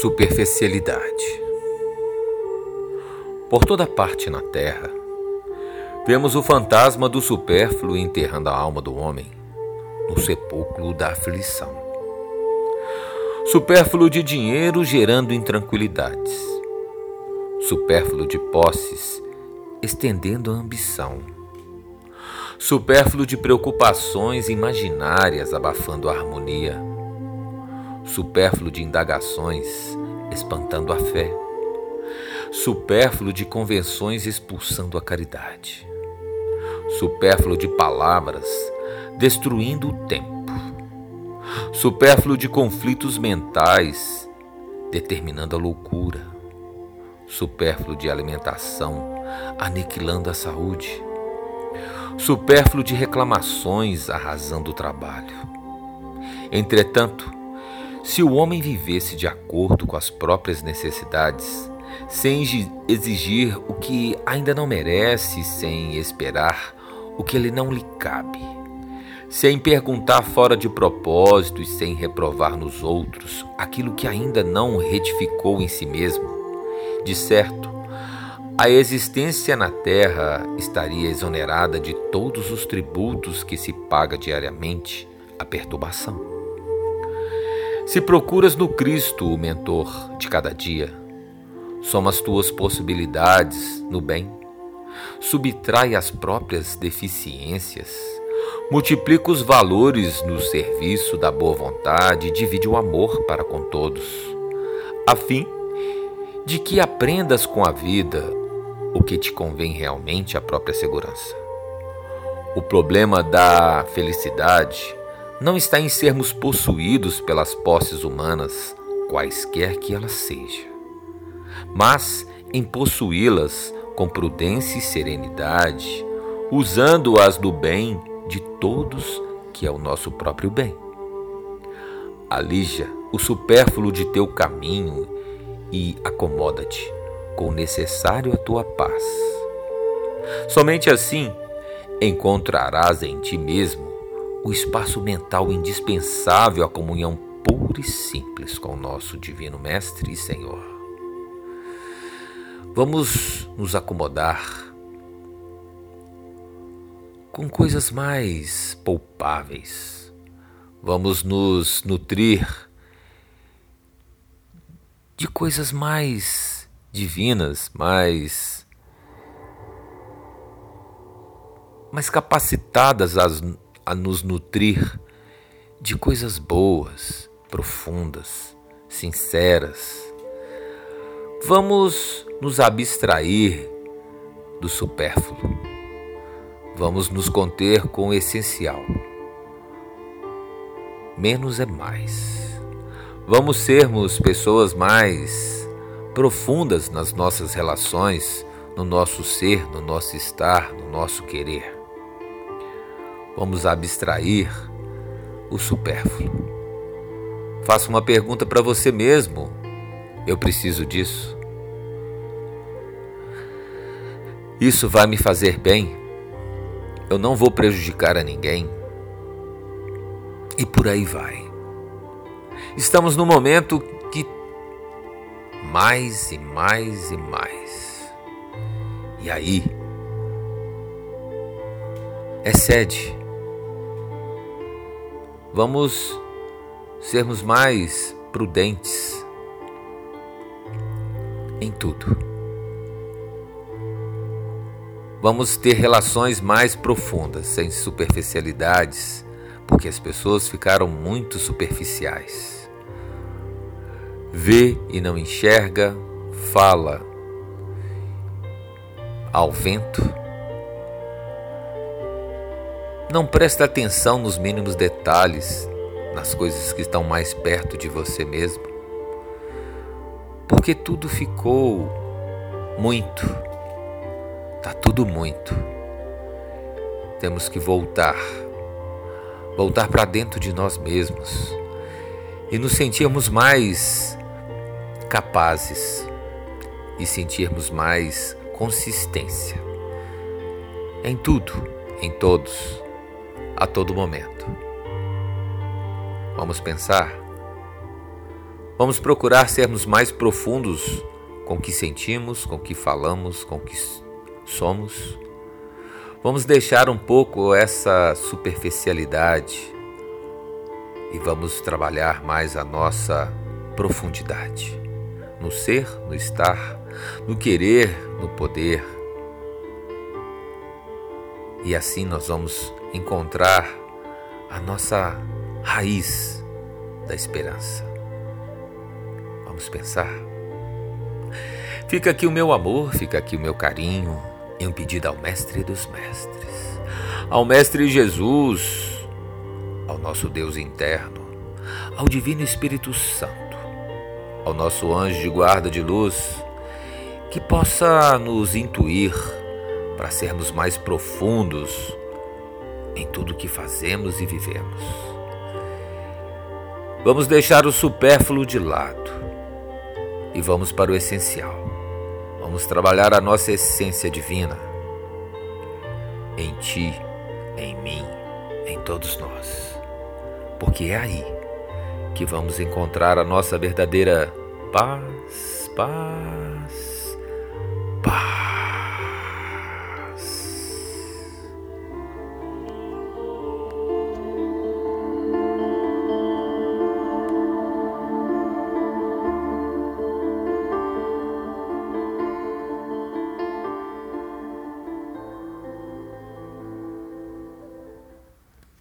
Superficialidade. Por toda parte na Terra, vemos o fantasma do supérfluo enterrando a alma do homem no sepulcro da aflição. Supérfluo de dinheiro gerando intranquilidades. Supérfluo de posses estendendo a ambição. Supérfluo de preocupações imaginárias abafando a harmonia supérfluo de indagações, espantando a fé, supérfluo de convenções, expulsando a caridade, supérfluo de palavras, destruindo o tempo, supérfluo de conflitos mentais, determinando a loucura, supérfluo de alimentação, aniquilando a saúde, supérfluo de reclamações, arrasando o trabalho. Entretanto, se o homem vivesse de acordo com as próprias necessidades, sem exigir o que ainda não merece, sem esperar o que lhe não lhe cabe, sem perguntar fora de propósito e sem reprovar nos outros aquilo que ainda não retificou em si mesmo, de certo, a existência na terra estaria exonerada de todos os tributos que se paga diariamente à perturbação. Se procuras no Cristo o mentor de cada dia, soma as tuas possibilidades no bem, subtrai as próprias deficiências, multiplica os valores no serviço da boa vontade e divide o amor para com todos, a fim de que aprendas com a vida o que te convém realmente à própria segurança. O problema da felicidade não está em sermos possuídos pelas posses humanas, quaisquer que elas sejam, mas em possuí-las com prudência e serenidade, usando-as do bem de todos, que é o nosso próprio bem. Alija o supérfluo de teu caminho e acomoda-te com o necessário à tua paz. Somente assim encontrarás em ti mesmo o espaço mental indispensável à comunhão pura e simples com o nosso Divino Mestre e Senhor. Vamos nos acomodar com coisas mais poupáveis. Vamos nos nutrir de coisas mais divinas, mais mais capacitadas às a nos nutrir de coisas boas, profundas, sinceras. Vamos nos abstrair do supérfluo. Vamos nos conter com o essencial. Menos é mais. Vamos sermos pessoas mais profundas nas nossas relações, no nosso ser, no nosso estar, no nosso querer. Vamos abstrair o supérfluo. Faça uma pergunta para você mesmo. Eu preciso disso. Isso vai me fazer bem? Eu não vou prejudicar a ninguém? E por aí vai. Estamos no momento que mais e mais e mais. E aí, excede Vamos sermos mais prudentes em tudo. Vamos ter relações mais profundas, sem superficialidades, porque as pessoas ficaram muito superficiais. Vê e não enxerga, fala ao vento não presta atenção nos mínimos detalhes, nas coisas que estão mais perto de você mesmo. Porque tudo ficou muito. Tá tudo muito. Temos que voltar. Voltar para dentro de nós mesmos e nos sentirmos mais capazes e sentirmos mais consistência em tudo, em todos a todo momento. Vamos pensar? Vamos procurar sermos mais profundos com o que sentimos, com o que falamos, com o que somos. Vamos deixar um pouco essa superficialidade e vamos trabalhar mais a nossa profundidade no ser, no estar, no querer, no poder. E assim nós vamos encontrar a nossa raiz da esperança. Vamos pensar. Fica aqui o meu amor, fica aqui o meu carinho e um pedido ao Mestre dos Mestres, ao Mestre Jesus, ao nosso Deus interno, ao Divino Espírito Santo, ao nosso anjo de guarda de luz, que possa nos intuir para sermos mais profundos em tudo que fazemos e vivemos. Vamos deixar o supérfluo de lado e vamos para o essencial. Vamos trabalhar a nossa essência divina em ti, em mim, em todos nós. Porque é aí que vamos encontrar a nossa verdadeira paz, paz